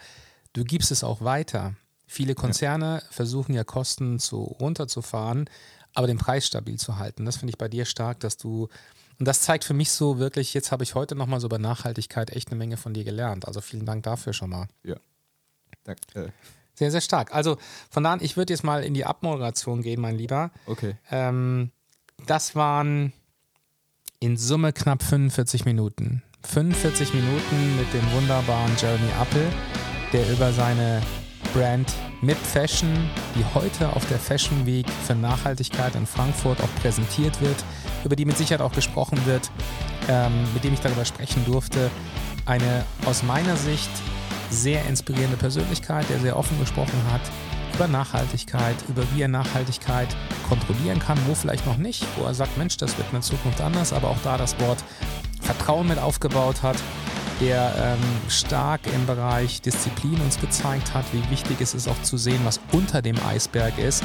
du gibst es auch weiter. Viele Konzerne ja. versuchen ja Kosten zu, runterzufahren, aber den Preis stabil zu halten. Das finde ich bei dir stark, dass du, und das zeigt für mich so wirklich, jetzt habe ich heute nochmal so über Nachhaltigkeit echt eine Menge von dir gelernt. Also vielen Dank dafür schon mal. Ja. Danke. Sehr, sehr stark. Also von da an, ich würde jetzt mal in die Abmoderation gehen, mein Lieber. Okay. Ähm, das waren in Summe knapp 45 Minuten. 45 Minuten mit dem wunderbaren Jeremy Appel, der über seine Brand MIP Fashion, die heute auf der Fashion Week für Nachhaltigkeit in Frankfurt auch präsentiert wird, über die mit Sicherheit auch gesprochen wird, ähm, mit dem ich darüber sprechen durfte. Eine aus meiner Sicht sehr inspirierende Persönlichkeit, der sehr offen gesprochen hat, über Nachhaltigkeit, über wie er Nachhaltigkeit kontrollieren kann, wo vielleicht noch nicht, wo er sagt, Mensch, das wird in Zukunft anders, aber auch da das Wort Vertrauen mit aufgebaut hat, der ähm, stark im Bereich Disziplin uns gezeigt hat, wie wichtig es ist auch zu sehen, was unter dem Eisberg ist,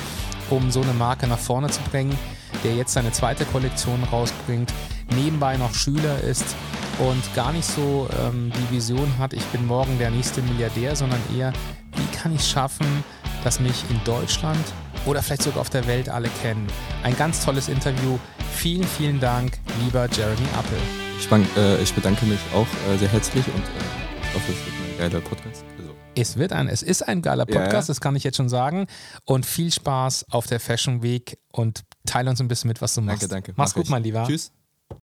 um so eine Marke nach vorne zu bringen, der jetzt seine zweite Kollektion rausbringt, nebenbei noch Schüler ist und gar nicht so ähm, die Vision hat, ich bin morgen der nächste Milliardär, sondern eher, wie kann ich schaffen, dass mich in Deutschland oder vielleicht sogar auf der Welt alle kennen. Ein ganz tolles Interview. Vielen, vielen Dank, lieber Jeremy Appel. Ich, äh, ich bedanke mich auch äh, sehr herzlich und äh, ich hoffe, es wird ein geiler Podcast. Also. Es wird ein, es ist ein geiler Podcast, ja, ja. das kann ich jetzt schon sagen. Und viel Spaß auf der Fashion Week und teile uns ein bisschen mit, was du machst. Danke, danke. Mach's Mach gut, ich. mein Lieber. Tschüss.